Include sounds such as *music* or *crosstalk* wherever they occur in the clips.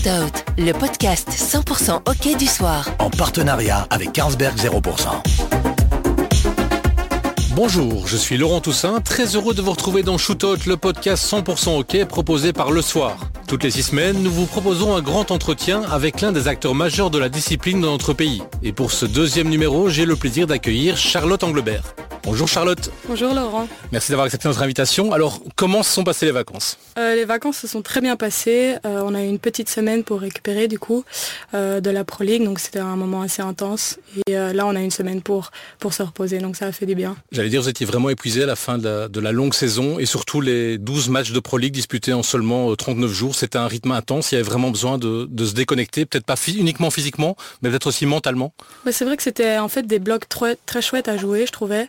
Shootout, le podcast 100% hockey du soir. En partenariat avec Carlsberg 0%. Bonjour, je suis Laurent Toussaint, très heureux de vous retrouver dans Shootout, le podcast 100% hockey proposé par Le Soir. Toutes les six semaines, nous vous proposons un grand entretien avec l'un des acteurs majeurs de la discipline dans notre pays. Et pour ce deuxième numéro, j'ai le plaisir d'accueillir Charlotte Anglebert. Bonjour Charlotte. Bonjour Laurent. Merci d'avoir accepté notre invitation. Alors, comment se sont passées les vacances? Euh, Les vacances se sont très bien passées. Euh, on a eu une petite semaine pour récupérer du coup euh, de la Pro League, donc c'était un moment assez intense. Et là, on a une semaine pour, pour se reposer, donc ça a fait du bien. J'allais dire, vous étiez vraiment épuisé à la fin de la, longue saison et surtout les 12 matchs de Pro League disputés en seulement 39 jours. C'était un rythme intense. Il y avait vraiment besoin de, se déconnecter, peut-être pas uniquement physiquement, mais peut-être aussi mentalement. c'est vrai que c'était en fait des blocs très, très chouettes à jouer, je trouvais.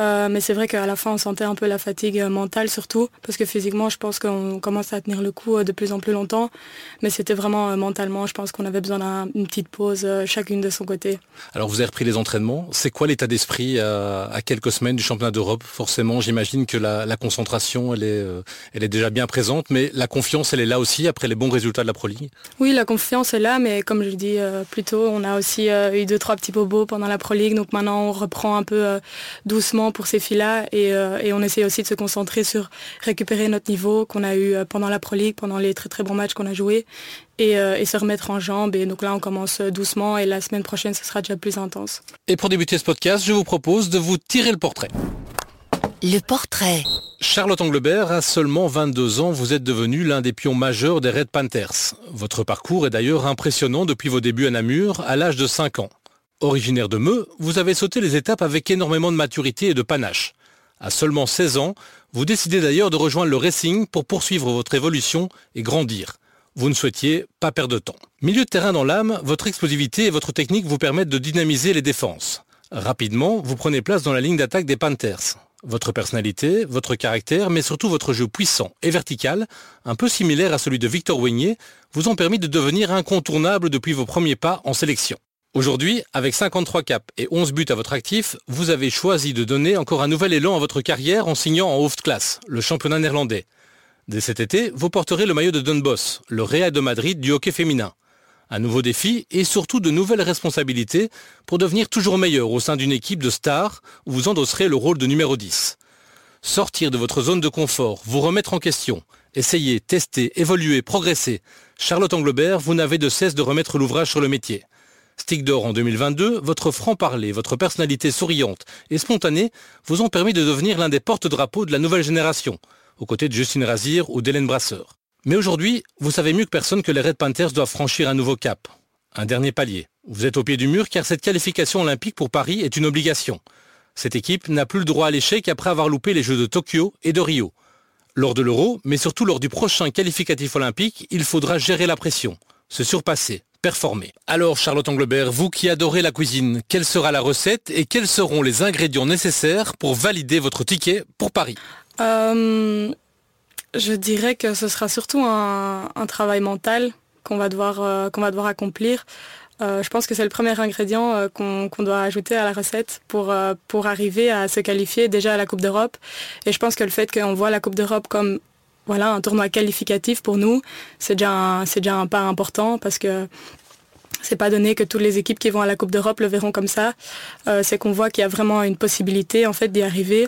Euh, mais c'est vrai qu'à la fin, on sentait un peu la fatigue mentale surtout, parce que physiquement, je pense qu'on commence à tenir le coup euh, de plus en plus longtemps. Mais c'était vraiment euh, mentalement, je pense qu'on avait besoin d'une petite pause, chacune de son côté. Alors vous avez repris les entraînements. C'est quoi l'état d'esprit à, quelques semaines du championnat d'Europe? Forcément, j'imagine que la, concentration, elle est, elle est déjà bien présente, mais la confiance, elle est là aussi après les bons résultats de la Pro League? Oui, la confiance est là, mais comme je le dis plus tôt, on a aussi eu deux, trois petits bobos pendant la Pro League. Donc maintenant, on reprend un peu doucement pour ces filles-là euh, et, on essaie aussi de se concentrer sur récupérer notre niveau qu'on a eu euh, pendant la Pro League, pendant les très très bons matchs qu'on a joués et, euh, et, se remettre en jambes. Et donc là, on commence doucement et la semaine prochaine, ce sera déjà plus intense. Et pour débuter ce podcast, je vous propose de vous tirer le portrait. Le portrait. Charlotte Anglebert, à seulement 22 ans, vous êtes devenu l'un des pions majeurs des Red Panthers. Votre parcours est d'ailleurs impressionnant depuis vos débuts à Namur, à l'âge de 5 ans. Originaire de Meux, vous avez sauté les étapes avec énormément de maturité et de panache. À seulement 16 ans, vous décidez d'ailleurs de rejoindre le racing pour poursuivre votre évolution et grandir. Vous ne souhaitiez pas perdre de temps. Milieu de terrain dans l'âme, votre explosivité et votre technique vous permettent de dynamiser les défenses. Rapidement, vous prenez place dans la ligne d'attaque des Panthers. Votre personnalité, votre caractère, mais surtout votre jeu puissant et vertical, un peu similaire à celui de Victor Wigné, vous ont permis de devenir incontournable depuis vos premiers pas en sélection. Aujourd'hui, avec 53 caps et 11 buts à votre actif, vous avez choisi de donner encore un nouvel élan à votre carrière en signant en Hoofdklasse, le championnat néerlandais. Dès cet été, vous porterez le maillot de Don le Real de Madrid du hockey féminin. Un nouveau défi et surtout de nouvelles responsabilités pour devenir toujours meilleur au sein d'une équipe de stars où vous endosserez le rôle de numéro 10. Sortir de votre zone de confort, vous remettre en question, essayer, tester, évoluer, progresser. Charlotte Anglebert, vous n'avez de cesse de remettre l'ouvrage sur le métier. Stick d'or en 2022, votre franc-parler, votre personnalité souriante et spontanée vous ont permis de devenir l'un des porte-drapeaux de la nouvelle génération, aux côtés de Justine Razir ou d'Hélène Brasseur. Mais aujourd'hui, vous savez mieux que personne que les Red Panthers doivent franchir un nouveau cap, un dernier palier. Vous êtes au pied du mur car cette qualification olympique pour Paris est une obligation. Cette équipe n'a plus le droit à l'échec après avoir loupé les Jeux de Tokyo et de Rio. Lors de l'Euro, mais surtout lors du prochain qualificatif olympique, il faudra gérer la pression, se surpasser, performer. Alors Charlotte Anglebert, vous qui adorez la cuisine, quelle sera la recette et quels seront les ingrédients nécessaires pour valider votre ticket pour Paris euh, Je dirais que ce sera surtout un, travail mental qu'on va, devoir, euh, accomplir. Euh, je pense que c'est le premier ingrédient qu'on doit ajouter à la recette pour, pour arriver à se qualifier déjà à la Coupe d'Europe. Et je pense que le fait qu'on voit la Coupe d'Europe comme voilà, un tournoi qualificatif pour nous, c'est déjà, un, déjà un pas important parce que c'est pas donné que toutes les équipes qui vont à la Coupe d'Europe le verront comme ça. Euh, c'est qu'on voit qu'il y a vraiment une possibilité en fait d'y arriver.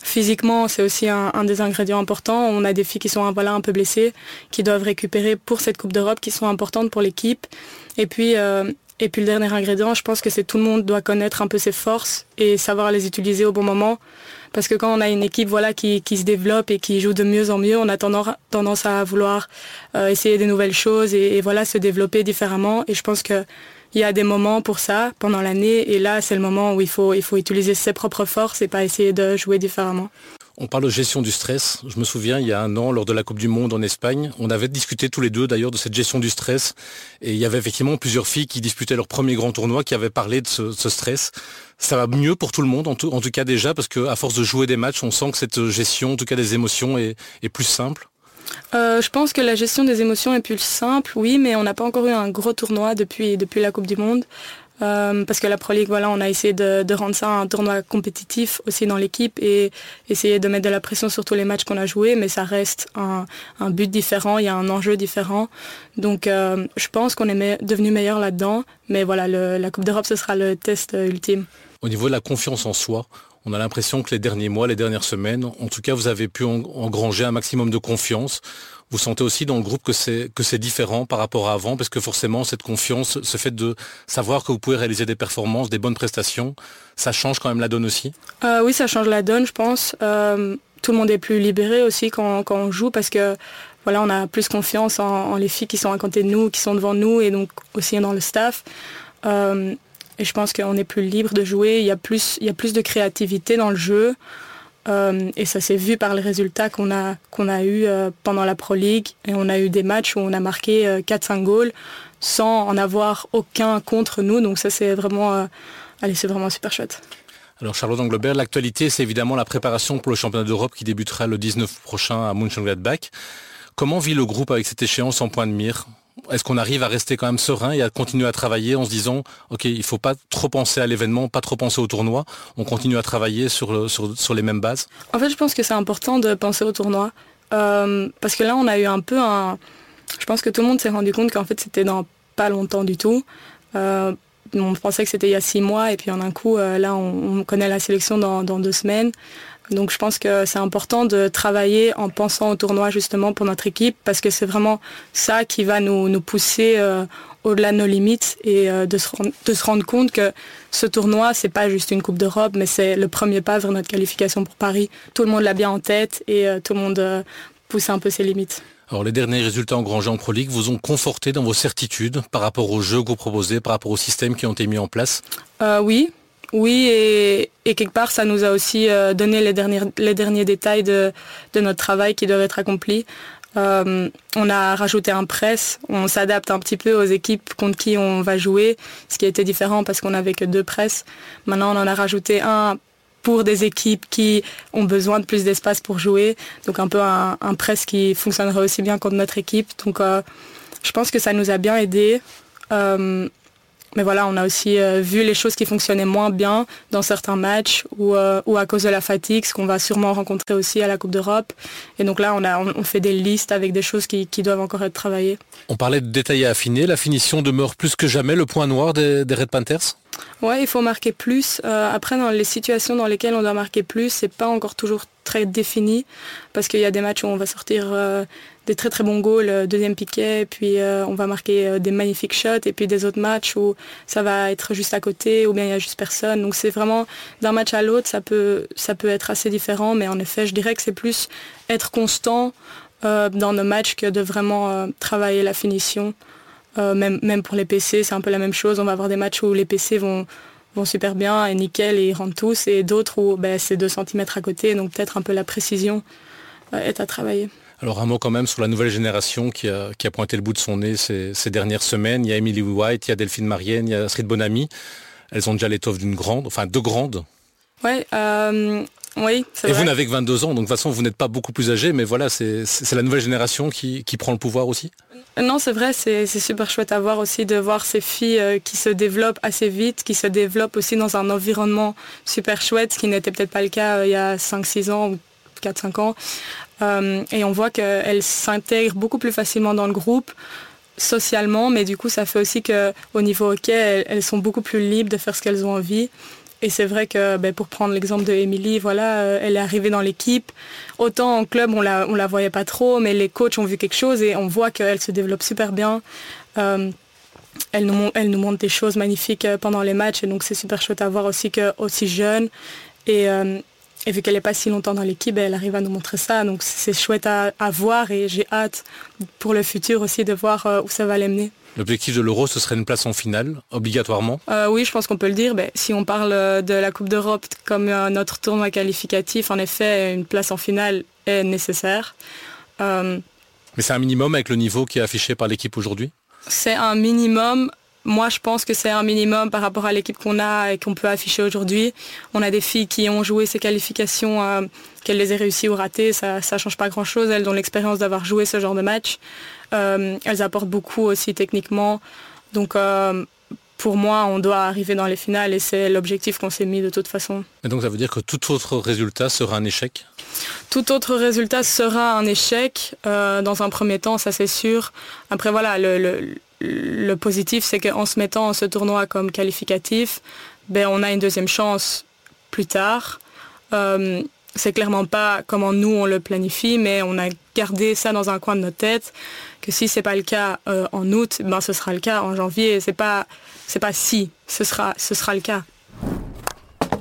Physiquement, c'est aussi un, des ingrédients importants. On a des filles qui sont voilà, un peu blessées, qui doivent récupérer pour cette Coupe d'Europe, qui sont importantes pour l'équipe. Et puis, euh, et puis le dernier ingrédient, je pense que c'est tout le monde doit connaître un peu ses forces et savoir les utiliser au bon moment. Parce que quand on a une équipe voilà, qui, se développe et qui joue de mieux en mieux, on a tendance à vouloir euh, essayer des nouvelles choses et, voilà, se développer différemment. Et je pense qu'il y a des moments pour ça pendant l'année. Et là, c'est le moment où il faut, il faut utiliser ses propres forces et pas essayer de jouer différemment. On parle de gestion du stress. Je me souviens, il y a un an, lors de la Coupe du Monde en Espagne, on avait discuté tous les deux d'ailleurs de cette gestion du stress. Et il y avait effectivement plusieurs filles qui disputaient leur premier grand tournoi qui avaient parlé de ce, stress. Ça va mieux pour tout le monde, en tout, cas déjà, parce qu'à force de jouer des matchs, on sent que cette gestion, en tout cas des émotions, est, plus simple. Euh, je pense que la gestion des émotions est plus simple, oui, mais on n'a pas encore eu un gros tournoi depuis, depuis la Coupe du Monde. Euh, parce que la Pro League, voilà, on a essayé de, rendre ça un tournoi compétitif aussi dans l'équipe et essayer de mettre de la pression sur tous les matchs qu'on a joués, mais ça reste un, but différent, il y a un enjeu différent. Donc euh, je pense qu'on est devenu meilleur là-dedans, mais voilà, la Coupe d'Europe, ce sera le test euh, ultime. Au niveau de la confiance en soi, on a l'impression que les derniers mois, les dernières semaines, en tout cas, vous avez pu engranger un maximum de confiance. Vous sentez aussi dans le groupe que c'est que c'est différent par rapport à avant, parce que forcément cette confiance, ce fait de savoir que vous pouvez réaliser des performances, des bonnes prestations, ça change quand même la donne aussi? Euh, oui, ça change la donne, je pense. Euh, tout le monde est plus libéré aussi quand, on joue, parce que voilà, on a plus confiance en, les filles qui sont à côté de nous, qui sont devant nous, et donc aussi dans le staff. Euh, et je pense qu'on est plus libre de jouer. Il y a plus, il y a plus de créativité dans le jeu. Euh, et ça s'est vu par les résultats qu'on a, qu'on a eu euh, pendant la Pro League. Et on a eu des matchs où on a marqué 4-5 euh, goals sans en avoir aucun contre nous. Donc ça c'est vraiment, allez, c'est vraiment super chouette. Alors Charlotte Anglebert, l'actualité c'est évidemment la préparation pour le championnat d'Europe qui débutera le 19 prochain à Mönchengladbach. Comment vit le groupe avec cette échéance en point de mire? Est-ce qu'on arrive à rester quand même serein et à continuer à travailler en se disant, OK, il ne faut pas trop penser à l'événement, pas trop penser au tournoi, on continue à travailler sur, sur, les mêmes bases En fait, je pense que c'est important de penser au tournoi. Euh, parce que là, on a eu un peu un... Je pense que tout le monde s'est rendu compte qu'en fait, c'était dans pas longtemps du tout. Euh, on pensait que c'était il y a six mois et puis en un coup, euh, là, on, connaît la sélection dans deux semaines. Donc je pense que c'est important de travailler en pensant au tournoi justement pour notre équipe parce que c'est vraiment ça qui va nous, nous pousser euh, au-delà de nos limites et euh, de, se rendre, de, se rendre, compte que ce tournoi, c'est pas juste une Coupe d'Europe, mais c'est le premier pas vers notre qualification pour Paris. Tout le monde l'a bien en tête et euh, tout le monde pousse un peu ses limites. Alors les derniers résultats engrangés en Pro League vous ont conforté dans vos certitudes par rapport aux jeux que vous proposez, par rapport aux systèmes qui ont été mis en place? Oui, oui, et, quelque part, ça nous a aussi euh, donné les derniers, détails de, notre travail qui doivent être accomplis. Euh, on a rajouté un press, on s'adapte un petit peu aux équipes contre qui on va jouer, ce qui été différent parce qu'on n'avait que deux press. Maintenant, on en a rajouté un pour des équipes qui ont besoin de plus d'espace pour jouer, donc un peu un, press qui fonctionnerait aussi bien contre notre équipe. Donc, euh, je pense que ça nous a bien aidé. Mais voilà, on a aussi euh, vu les choses qui fonctionnaient moins bien dans certains matchs ou, euh, ou à cause de la fatigue, ce qu'on va sûrement rencontrer aussi à la Coupe d'Europe. Et donc là, on, fait des listes avec des choses qui, doivent encore être travaillées. On parlait de détailler affiner. La finition demeure plus que jamais le point noir des Red Panthers? Ouais, il faut marquer plus. Euh, après, dans les situations dans lesquelles on doit marquer plus, c'est pas encore toujours très défini parce qu'il y a des matchs où on va sortir euh, des très très bons goals, euh, deuxième piquet, puis on va marquer des magnifiques shots, et puis des autres matchs où ça va être juste à côté, ou bien il y a juste personne. Donc c'est vraiment d'un match à l'autre, ça peut ça peut être assez différent, mais en effet, je dirais que c'est plus être constant dans nos matchs que de vraiment travailler la finition. Euh, même, pour les PC, c'est un peu la même chose. On va avoir des matchs où les PC vont, super bien et nickel et ils rentrent tous, et d'autres où ben, c'est 2 cm à côté, donc peut-être un peu la précision euh, est à travailler. Alors un mot quand même sur la nouvelle génération qui a, pointé le bout de son nez ces, ces, dernières semaines. Il y a Emily White, il y a Delphine Marienne, il y a Astrid Bonamy. Elles ont déjà l'étoffe d'une grande, enfin deux grandes. Ouais, euh, oui, Et vous n'avez que 22 ans, donc de toute façon, vous n'êtes pas beaucoup plus âgé, mais voilà, c'est la nouvelle génération qui, qui, prend le pouvoir aussi Non, c'est vrai, c'est super chouette à voir aussi de voir ces filles euh, qui se développent assez vite, qui se développent aussi dans un environnement super chouette, ce qui n'était peut-être pas le cas euh, il y a 5-6 ans ou 4-5 ans. Euh, et on voit qu'elles s'intègrent beaucoup plus facilement dans le groupe socialement, mais du coup, ça fait aussi qu'au niveau hockey, elles, elles sont beaucoup plus libres de faire ce qu'elles ont envie. Et c'est vrai que ben, pour prendre l'exemple de Émilie, voilà, euh, elle est arrivée dans l'équipe. Autant en club, on la, la voyait pas trop, mais les coachs ont vu quelque chose et on voit qu'elle se développe super bien. Euh, elle, nous, elle montre des choses magnifiques euh, pendant les matchs et donc c'est super chouette à voir aussi que aussi jeune. Et, vu qu'elle n'est pas si longtemps dans l'équipe, ben, elle arrive à nous montrer ça. Donc c'est chouette à, à, voir et j'ai hâte pour le futur aussi de voir où ça va l'amener. L'objectif de l'Euro, ce serait une place en finale, obligatoirement euh, Oui, je pense qu'on peut le dire. Ben, si on parle euh, de la Coupe d'Europe comme notre tournoi qualificatif, en effet, une place en finale est nécessaire. Euh, Mais c'est un minimum avec le niveau qui est affiché par l'équipe aujourd'hui? C'est un minimum. Moi, je pense que c'est un minimum par rapport à l'équipe qu'on a et qu'on peut afficher aujourd'hui. On a des filles qui ont joué ces qualifications, qu'elles les aient réussies ou ratées, ça ne change pas grand-chose. Elles ont l'expérience d'avoir joué ce genre de match. Euh, elles apportent beaucoup aussi techniquement. Donc euh, pour moi, on doit arriver dans les finales et c'est l'objectif qu'on s'est mis de toute façon. Et donc ça veut dire que tout autre résultat sera un échec? Tout autre résultat sera un échec. Euh, dans un premier temps, ça c'est sûr. Après voilà, le, positif c'est qu'en se mettant ce tournoi comme qualificatif, ben, on a une deuxième chance plus tard. Euh, c'est clairement pas comment nous on le planifie, mais on a gardé ça dans un coin de notre tête que si c'est pas le cas euh, en août, ben ce sera le cas en janvier. C'est pas c'est pas si, ce sera ce sera le cas.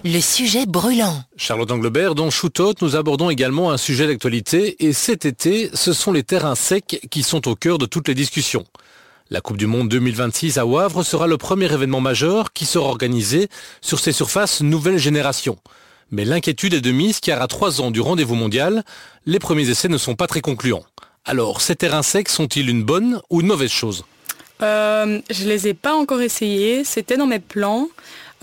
Le sujet brûlant. Charlotte Anglebert, dans Shootout, nous abordons également un sujet d'actualité et cet été, ce sont les terrains secs qui sont au cœur de toutes les discussions. La Coupe du Monde 2026 à Wavre sera le premier événement majeur qui sera organisé sur ces surfaces nouvelle génération. Mais l'inquiétude est de mise car à trois ans du rendez-vous mondial, les premiers essais ne sont pas très concluants. Alors, ces terrains secs sont-ils une bonne ou une mauvaise chose? Euh, Je ne les ai pas encore essayés, c'était dans mes plans.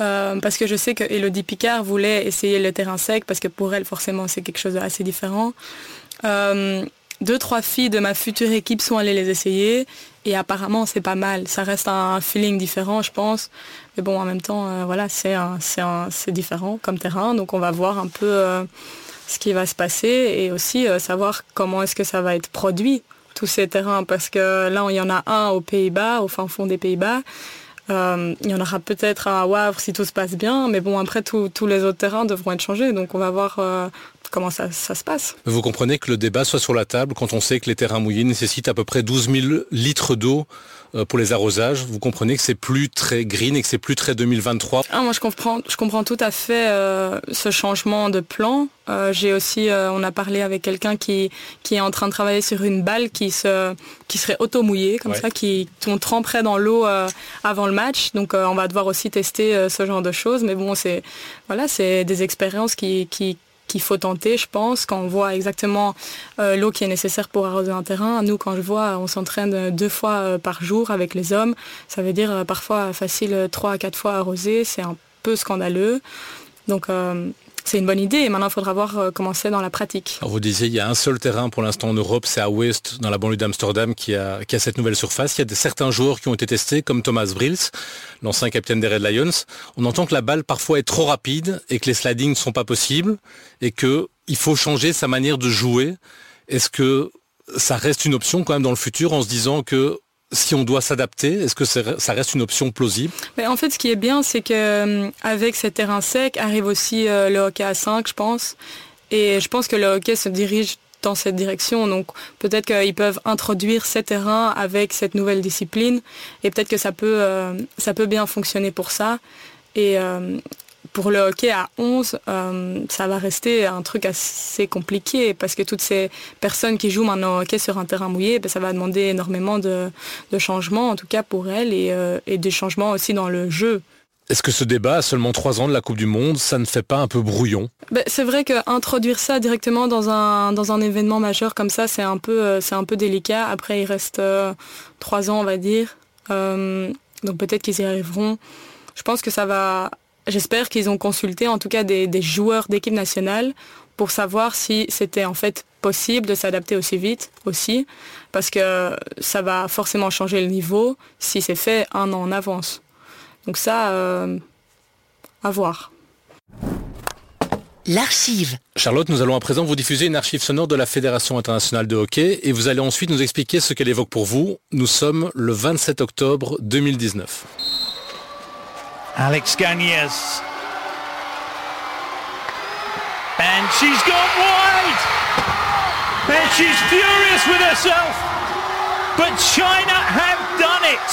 Euh, parce que je sais que Elodie Picard voulait essayer le terrain sec, parce que pour elle, forcément, c'est quelque chose d'assez différent. Euh, deux, trois filles de ma future équipe sont allées les essayer, et apparemment, c'est pas mal. Ça reste un feeling différent, je pense. Mais bon, en même temps, euh, voilà, c'est différent comme terrain. Donc on va voir un peu euh, ce qui va se passer et aussi euh, savoir comment est-ce que ça va être produit, tous ces terrains. Parce que là, il y en a un aux Pays-Bas, au fin fond des Pays-Bas. il y en aura peut-être à Wavre si tout se passe bien, mais bon, après, tous les autres terrains devront être changés. Donc on va voir comment ça, se passe. Vous comprenez que le débat soit sur la table quand on sait que les terrains mouillés nécessitent à peu près 12 000 litres d'eau euh, pour les arrosages. Vous comprenez que c'est plus très green et que c'est plus très 2023 ah, Moi, je comprends, je comprends tout à fait euh, ce changement de plan. Euh, j'ai aussi, on a parlé avec quelqu'un qui, qui est en train de travailler sur une balle qui, se, qui serait auto-mouillée, comme ça, qui on tremperait dans l'eau avant le match. Donc, on va devoir aussi tester ce genre de choses. Mais bon, c'est voilà, c'est des expériences qui, qui qu'il faut tenter, je pense, quand on voit exactement euh, l'eau qui est nécessaire pour arroser un terrain. Nous, quand je vois, on s'entraîne deux fois euh, par jour avec les hommes. Ça veut dire euh, parfois facile trois à quatre fois arroser. C'est un peu scandaleux. Donc c'est une bonne idée. Et maintenant, il faudra voir euh, comment c'est dans la pratique. vous disiez, il y a un seul terrain pour l'instant en Europe, c'est à West, dans la banlieue d'Amsterdam, qui a, cette nouvelle surface. Il y a certains joueurs qui ont été testés, comme Thomas Brils, l'ancien capitaine des Red Lions. On entend que la balle parfois est trop rapide et que les slidings ne sont pas possibles et qu'il faut changer sa manière de jouer. Est-ce que ça reste une option quand même dans le futur en se disant que si on doit s'adapter, est-ce que ça reste une option plausible? Mais En fait, ce qui est bien, c'est qu'avec euh, ces terrains secs arrive aussi euh, le hockey à 5, je pense. Et je pense que le hockey se dirige dans cette direction. Donc peut-être qu'ils peuvent introduire ces terrains avec cette nouvelle discipline et peut-être que ça peut, euh, ça peut bien fonctionner pour ça. Et, pour le hockey à 11, euh, ça va rester un truc assez compliqué parce que toutes ces personnes qui jouent maintenant au hockey sur un terrain mouillé, ben, ça va demander énormément de, changements, en tout cas pour elles, euh, et, des changements aussi dans le jeu. Est-ce que ce débat, à seulement trois ans de la Coupe du Monde, ça ne fait pas un peu brouillon? Ben, C'est vrai qu'introduire ça directement dans un, dans un événement majeur comme ça, c'est un, peu, euh, un peu délicat. Après, il reste trois ans, on va dire. donc peut-être qu'ils y arriveront. Je pense que ça va J'espère qu'ils ont consulté en tout cas des, joueurs d'équipe nationale pour savoir si c'était en fait possible de s'adapter aussi vite aussi, parce que ça va forcément changer le niveau si c'est fait un an en avance. Donc ça, euh, à voir. L'archive. Charlotte, nous allons à présent vous diffuser une archive sonore de la Fédération internationale de hockey et vous allez ensuite nous expliquer ce qu'elle évoque pour vous. Nous sommes le 27 octobre 2019. Alex Gagnes. And she's gone wide! And she's furious with herself. But China have done it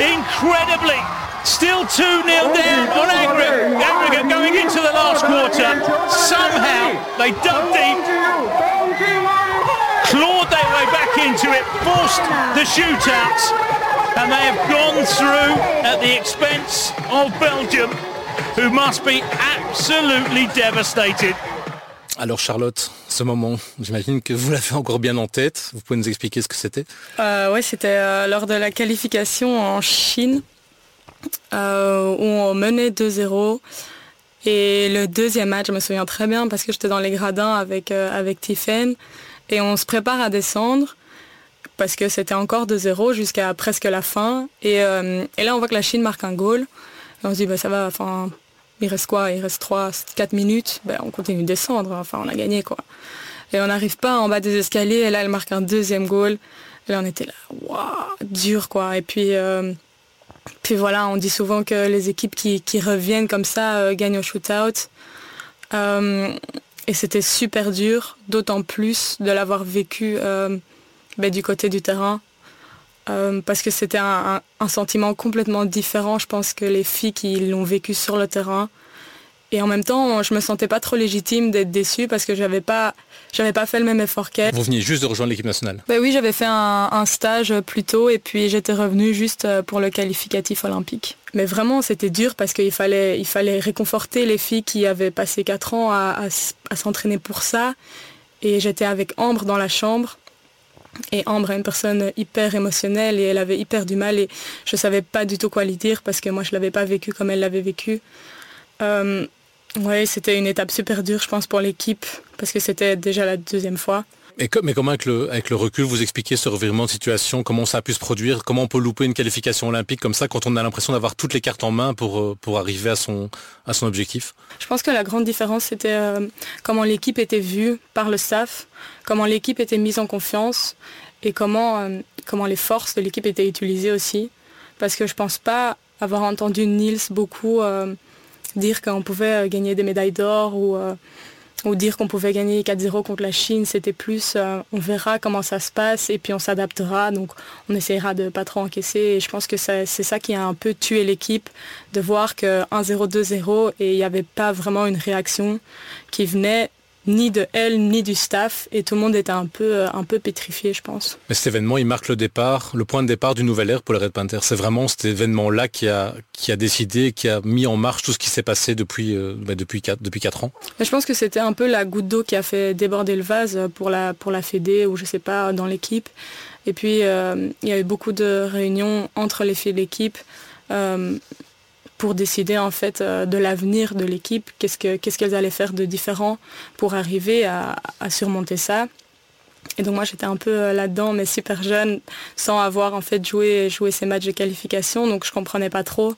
incredibly. Still 2-0 down on aggregate, aggregate going into the last quarter. Somehow they dug deep, clawed their way back into it, forced the shootout, and they have gone through at the expense of Belgium, who must be absolutely devastated. Alors Charlotte, ce moment, j'imagine que vous l'avez encore bien en tête. Vous pouvez nous expliquer ce que c'était? Euh, Oui, c'était euh, lors de la qualification en Chine, euh, où on menait 2-0. Et le deuxième match, je me souviens très bien parce que j'étais dans les gradins avec, avec Tiffen. Et on se prépare à descendre. Parce que c'était encore de zéro jusqu'à presque la fin. Et, et, là, on voit que la Chine marque un goal. Et on se dit, bah, ça va, enfin, il reste quoi? Il reste 3, 4 minutes. Ben, on continue de descendre. Enfin, on a gagné, quoi. Et on n'arrive pas en bas des escaliers. Et là, elle marque un deuxième goal. Et là, on était là, waouh, dur, quoi. Et puis, euh, puis voilà, on dit souvent que les équipes qui, reviennent comme ça euh, gagnent au shootout. Euh, et c'était super dur, d'autant plus de l'avoir vécu ben, du côté du terrain. parce que c'était un, sentiment complètement différent, je pense, que les filles qui l'ont vécu sur le terrain. Et en même temps, je me sentais pas trop légitime d'être déçue parce que j'avais pas, j'avais pas fait le même effort qu'elle. Vous veniez juste de rejoindre l'équipe nationale ben Oui, j'avais fait un, stage plus tôt et puis j'étais revenue juste euh, pour le qualificatif olympique. Mais vraiment, c'était dur parce qu'il fallait, il fallait réconforter les filles qui avaient passé 4 ans à, s'entraîner pour ça. Et j'étais avec Ambre dans la chambre. Et Ambre est une personne hyper émotionnelle et elle avait hyper du mal et je savais pas du tout quoi lui dire parce que moi je l'avais pas vécu comme elle l'avait vécu. Euh, c'était une étape super dure, je pense, pour l'équipe, parce que c'était déjà la deuxième fois. Mais comment, avec le, recul, vous expliquez ce revirement de situation? Comment ça a pu se produire? Comment on peut louper une qualification olympique comme ça quand on a l'impression d'avoir toutes les cartes en main pour, euh, pour arriver à son, à son objectif? Je pense que la grande différence, c'était euh, comment l'équipe était vue par le staff, comment l'équipe était mise en confiance et comment, euh, comment les forces de l'équipe étaient utilisées aussi. Parce que je pense pas avoir entendu Niels beaucoup dire qu'on pouvait gagner des médailles d'or ou, ou dire qu'on pouvait gagner 4-0 contre la Chine, c'était plus euh, on verra comment ça se passe et puis on s'adaptera. Donc on essaiera de pas trop encaisser. Et je pense que c'est ça qui a un peu tué l'équipe, de voir que 1-0, 2-0 et il n'y avait pas vraiment une réaction qui venait ni de elle ni du staff et tout le monde était un peu, euh, un peu pétrifié je pense. Mais cet événement il marque le départ, le point de départ d'une nouvelle ère pour les Red Panthers. C'est vraiment cet événement là qui a, qui a décidé, qui a mis en marche tout ce qui s'est passé depuis, euh, bah, depuis, 4, depuis ans. je pense que c'était un peu la goutte d'eau qui a fait déborder le vase pour la, pour la Fédé ou je sais pas dans l'équipe. Et puis euh, il y a eu beaucoup de réunions entre les filles de l'équipe pour décider en fait euh, de l'avenir de l'équipe, qu'est-ce qu'elles allaient faire de différent pour arriver à, surmonter ça. Et donc moi j'étais un peu euh, là-dedans, mais super jeune, sans avoir en fait joué, joué ces matchs de qualification, donc je comprenais pas trop.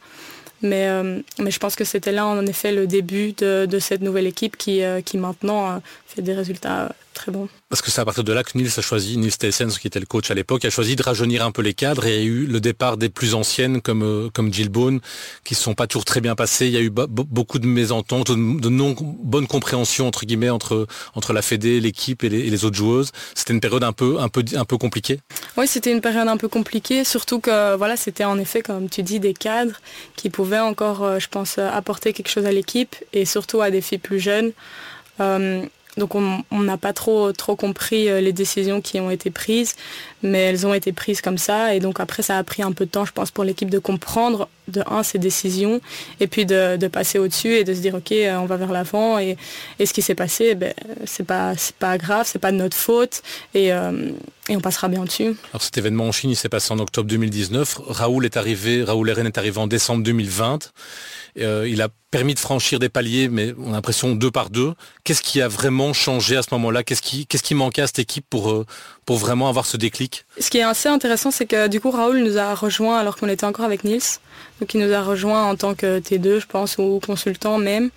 Mais, euh, mais je pense que c'était là en effet le début de, cette nouvelle équipe qui, qui maintenant fait des résultats très bons. Parce que c'est à partir de là que Nils a choisi, Nils Tessens qui était le coach à l'époque, a choisi de rajeunir un peu les cadres et il y a eu le départ des plus anciennes comme, euh, comme Jill Bone qui ne sont pas toujours très bien passées. Il y a eu beaucoup de mésententes, de non bonne compréhension entre guillemets entre, entre la Fédé, l'équipe et, les, autres joueuses. C'était une période un peu, un peu, un peu compliquée. Oui, c'était une période un peu compliquée, surtout que voilà, c'était en effet, comme tu dis, des cadres qui pouvaient encore, euh, je pense, apporter quelque chose à l'équipe et surtout à des filles plus jeunes. Euh, donc on n'a pas trop, trop compris euh, les décisions qui ont été prises, mais elles ont été prises comme ça. Et donc après, ça a pris un peu de temps, je pense, pour l'équipe de comprendre, de un, ces décisions, et puis de, passer au-dessus et de se dire, OK, euh, on va vers l'avant. Et, ce qui s'est passé, eh ben, c'est pas, pas grave, c'est pas de notre faute, et, euh, et, on passera bien dessus. Alors cet événement en Chine, il s'est passé en octobre 2019. Raoul est arrivé, Raoul Eren est arrivé en décembre 2020. Euh, il a permis de franchir des paliers, mais on a l'impression deux par deux. Qu'est-ce qui a vraiment changé à ce moment-là? Qu'est-ce qui, qui manquait à cette équipe pour, pour vraiment avoir ce déclic? Ce qui est assez intéressant, c'est que du coup, Raoul nous a rejoint alors qu'on était encore avec Niels. Donc il nous a rejoint en tant que T2, je pense, ou consultant même.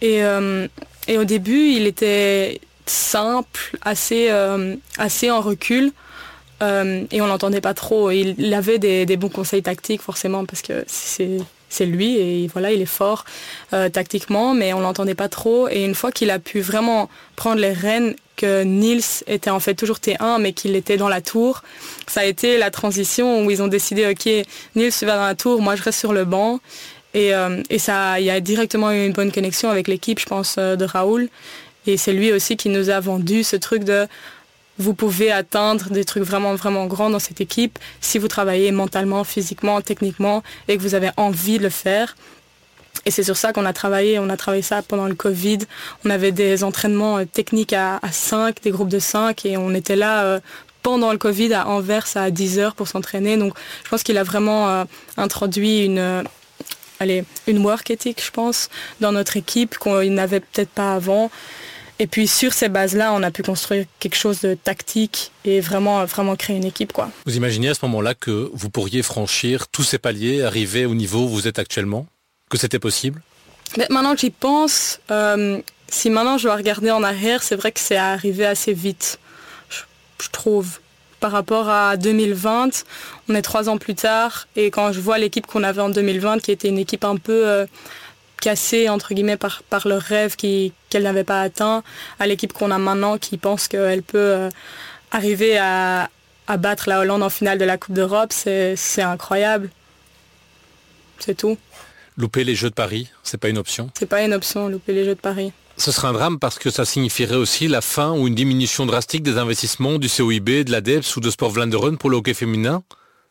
Et, euh, et au début, il était simple, assez, assez en recul. et on l'entendait pas trop. Il avait des, bons conseils tactiques forcément parce que c'est c'est lui et voilà, il est fort euh, tactiquement, mais on l'entendait pas trop. Et une fois qu'il a pu vraiment prendre les rênes, que Niels était en fait toujours T1, mais qu'il était dans la tour, ça a été la transition où ils ont décidé, ok, Niels vas dans la tour, moi je reste sur le banc. Et, euh, et ça, il y a directement eu une bonne connexion avec l'équipe, je pense, euh, de Raoul. Et c'est lui aussi qui nous a vendu ce truc de vous pouvez atteindre des trucs vraiment, vraiment grands dans cette équipe si vous travaillez mentalement, physiquement, techniquement et que vous avez envie de le faire. Et c'est sur ça qu'on a travaillé. On a travaillé ça pendant le Covid. On avait des entraînements euh, techniques à, 5, des groupes de 5 et on était là euh, pendant le Covid à Anvers à 10 heures pour s'entraîner. Donc je pense qu'il a vraiment euh, introduit une, allez, une work ethic, je pense, dans notre équipe qu'on n'avait peut-être pas avant. Et puis sur ces bases-là, on a pu construire quelque chose de tactique et vraiment, vraiment créer une équipe. Quoi. Vous imaginez à ce moment-là que vous pourriez franchir tous ces paliers, arriver au niveau où vous êtes actuellement? Que c'était possible? Mais Maintenant que j'y pense, euh, si maintenant je dois regarder en arrière, c'est vrai que c'est arrivé assez vite, je, je trouve par rapport à 2020. On est trois ans plus tard et quand je vois l'équipe qu'on avait en 2020, qui était une équipe un peu euh, cassée entre guillemets par, par leur rêve qu'elle n'avait pas atteint, à l'équipe qu'on a maintenant qui pense qu'elle peut euh, arriver à, à battre la Hollande en finale de la Coupe d'Europe, c'est incroyable. C'est tout. Louper les Jeux de Paris, c'est pas une option? C'est pas une option, louper les Jeux de Paris. Ce serait un drame parce que ça signifierait aussi la fin ou une diminution drastique des investissements du COIB, de l'ADEPS ou de Sport Vlaanderen pour le hockey féminin.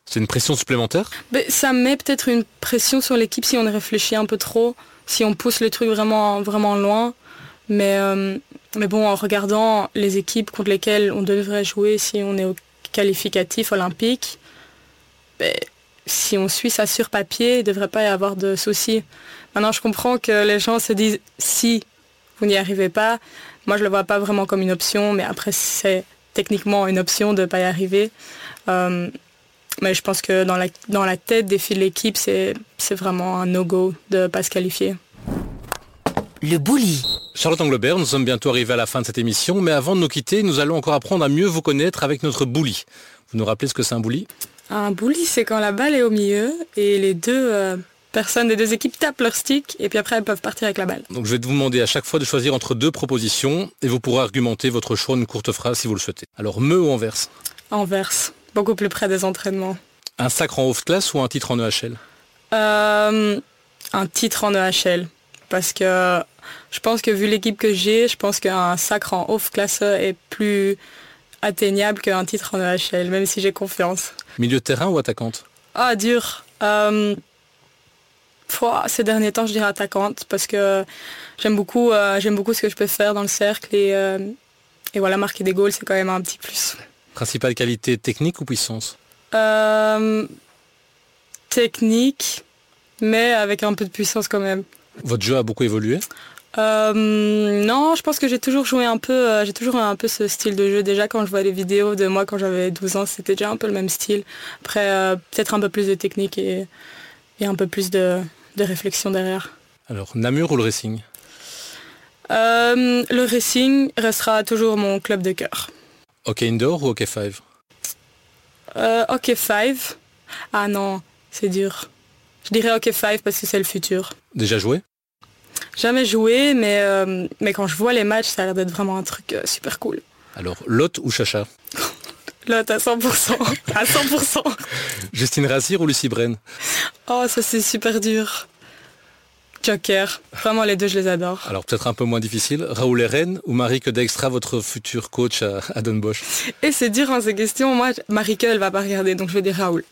C'est une pression supplémentaire? Mais Ça met peut-être une pression sur l'équipe si on réfléchit un peu trop, si on pousse le truc vraiment, vraiment loin. Mais, euh, mais bon, en regardant les équipes contre lesquelles on devrait jouer si on est au qualificatif olympique, ben, si on suit ça sur papier, il ne devrait pas y avoir de soucis. Maintenant, je comprends que les gens se disent si vous n'y arrivez pas. Moi, je ne le vois pas vraiment comme une option, mais après, c'est techniquement une option de ne pas y arriver. Euh, mais je pense que dans la, dans la tête des filles de l'équipe, c'est vraiment un no-go de ne pas se qualifier. Le bully. Charlotte Anglebert, nous sommes bientôt arrivés à la fin de cette émission, mais avant de nous quitter, nous allons encore apprendre à mieux vous connaître avec notre bully. Vous nous rappelez ce que c'est un bully? Un bully, c'est quand la balle est au milieu et les deux euh, personnes des deux équipes tapent leur stick et puis après elles peuvent partir avec la balle. Donc je vais vous demander à chaque fois de choisir entre deux propositions et vous pourrez argumenter votre choix en une courte phrase si vous le souhaitez. Alors me ou Anvers? Anvers, beaucoup plus près des entraînements. Un sacre en off class ou un titre en EHL euh, Un titre en EHL. Parce que je pense que vu l'équipe que j'ai, je pense qu'un sacre en off class est plus atteignable qu'un titre en EHL, même si j'ai confiance. Milieu de terrain ou attaquante? Ah, dur. Euh, ces derniers temps, je dirais attaquante parce que j'aime beaucoup, euh, j'aime beaucoup ce que je peux faire dans le cercle et, euh, et voilà, marquer des goals, c'est quand même un petit plus. Principale qualité technique ou puissance euh, Technique, mais avec un peu de puissance quand même. Votre jeu a beaucoup évolué non, je pense que j'ai toujours joué un peu, j'ai toujours un peu ce style de jeu. Déjà quand je vois les vidéos de moi quand j'avais 12 ans, c'était déjà un peu le même style. Après, peut-être un peu plus de technique et, et un peu plus de, de réflexion derrière. Alors, Namur ou le Racing? Euh, Le Racing restera toujours mon club de cœur. Hockey Indoor ou Hockey 5 euh, Hockey 5 Ah non, c'est dur. Je dirais Hockey 5 parce que c'est le futur. Déjà joué? Jamais joué, mais, euh, mais quand je vois les matchs, ça a l'air d'être vraiment un truc super cool. Alors, Lot ou Chacha? *laughs* Lot à 100%. à 100%. *laughs* Justine Razir ou Lucie Bren Oh, ça c'est super dur. Joker. Vraiment, les deux, je les adore. Alors, peut-être un peu moins difficile. Raoul Eren ou Marike Dextra, votre futur coach à, à Don Bosch Et c'est dur, hein, ces questions. Moi, Marike, elle va pas regarder, donc je vais dire Raoul.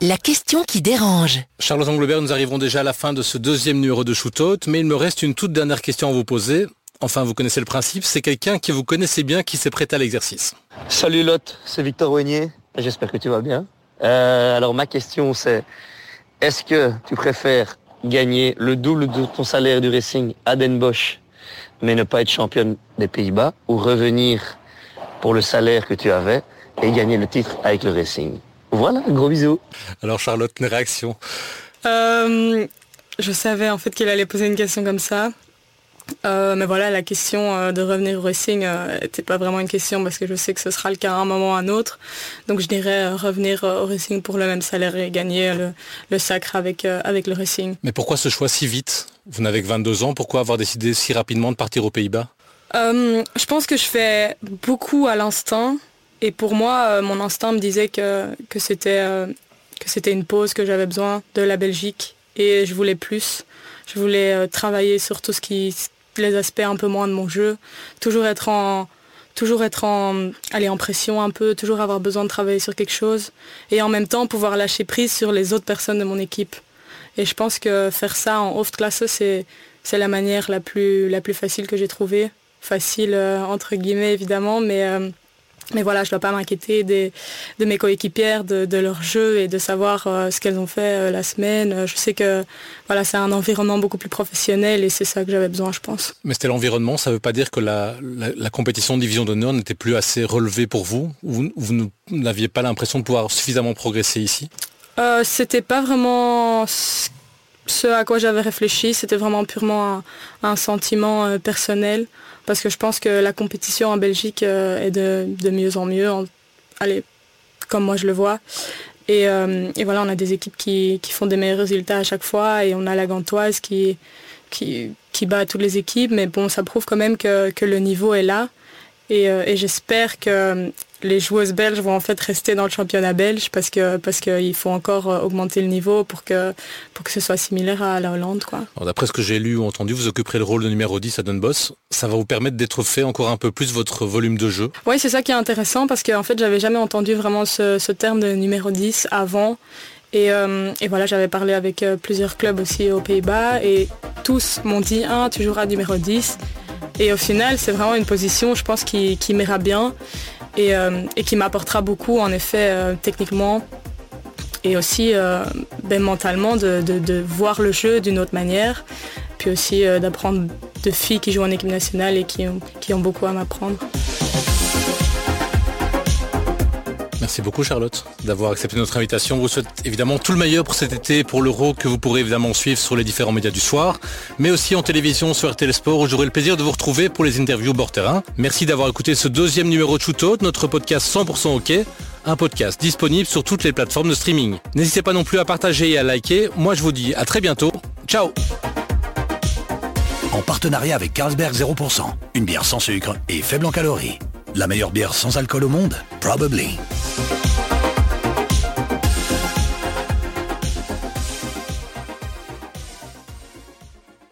La question qui dérange. Charlotte Anglebert, nous arrivons déjà à la fin de ce deuxième numéro de Shootout, mais il me reste une toute dernière question à vous poser. Enfin, vous connaissez le principe, c'est quelqu'un que vous connaissez bien qui s'est prêté à l'exercice. Salut Lot, c'est Victor Oignier. J'espère que tu vas bien. Euh, alors ma question c'est, est-ce que tu préfères gagner le double de ton salaire du Racing à Den Bosch, mais ne pas être championne des Pays-Bas, ou revenir pour le salaire que tu avais et gagner le titre avec le Racing Voilà, gros bisous. Alors Charlotte, une réaction? Euh, Je savais en fait qu'il allait poser une question comme ça. Euh, mais voilà, la question euh, de revenir au racing n'était pas vraiment une question parce que je sais que ce sera le cas à un moment ou à un autre. Donc je dirais revenir au racing pour le même salaire et gagner le, sacre avec, avec le racing. Mais pourquoi ce choix si vite? Vous n'avez que 22 ans, pourquoi avoir décidé si rapidement de partir aux Pays-Bas? Je pense que je fais beaucoup à l'instinct. Et pour moi, mon instinct me disait que, que c'était une pause, que j'avais besoin de la Belgique et je voulais plus. Je voulais travailler sur tout ce qui, les aspects un peu moins de mon jeu, toujours être en toujours être en aller en pression un peu, toujours avoir besoin de travailler sur quelque chose et en même temps pouvoir lâcher prise sur les autres personnes de mon équipe. Et je pense que faire ça en off classe c'est la manière la plus la plus facile que j'ai trouvée, facile entre guillemets évidemment, mais mais voilà, je ne dois pas m'inquiéter de mes coéquipières, de, leur jeu et de savoir euh, ce qu'elles ont fait euh, la semaine. Je sais que voilà, c'est un environnement beaucoup plus professionnel et c'est ça que j'avais besoin, je pense. Mais c'était l'environnement, ça ne veut pas dire que la, compétition de division d'honneur n'était plus assez relevée pour vous Vous, vous n'aviez pas l'impression de pouvoir suffisamment progresser ici? Euh, C'était pas vraiment ce à quoi j'avais réfléchi, c'était vraiment purement un, sentiment euh, personnel, parce que je pense que la compétition en Belgique euh, est de, mieux en mieux, allez, comme moi je le vois. Et, euh, voilà, on a des équipes qui, font des meilleurs résultats à chaque fois, et on a la Gantoise qui, qui, bat toutes les équipes, mais bon, ça prouve quand même que, le niveau est là. et j'espère que les joueuses belges vont en fait rester dans le championnat belge parce que parce qu'il faut encore euh, augmenter le niveau pour que pour que ce soit similaire à la Hollande quoi. D'après ce que j'ai lu ou entendu, vous occuperez le rôle de numéro 10 à Dunboss. Ça va vous permettre d'être fait encore un peu plus votre volume de jeu. Oui, c'est ça qui est intéressant parce qu'en fait j'avais jamais entendu vraiment ce, terme de numéro 10 avant. Et, euh, et voilà, j'avais parlé avec euh, plusieurs clubs aussi aux Pays-Bas et tous m'ont dit ah tu joueras numéro 10. Et au final, c'est vraiment une position, je pense, qui, qui m'ira bien. Euh, et, qui m'apportera beaucoup en effet euh, techniquement et aussi euh, ben, mentalement de, voir le jeu d'une autre manière, puis aussi d'apprendre de filles qui jouent en équipe nationale et qui ont beaucoup à m'apprendre. Merci beaucoup Charlotte d'avoir accepté notre invitation. On vous souhaite évidemment tout le meilleur pour cet été, pour l'Euro que vous pourrez évidemment suivre sur les différents médias du soir, mais aussi en télévision sur RTL Sport où j'aurai le plaisir de vous retrouver pour les interviews bord terrain. Merci d'avoir écouté ce deuxième numéro de Shootout, notre podcast 100% OK, un podcast disponible sur toutes les plateformes de streaming. N'hésitez pas non plus à partager et à liker. Moi je vous dis à très bientôt. Ciao En partenariat avec Carlsberg 0%, une bière sans sucre et faible en calories. La meilleure bière sans alcool au monde? Probably.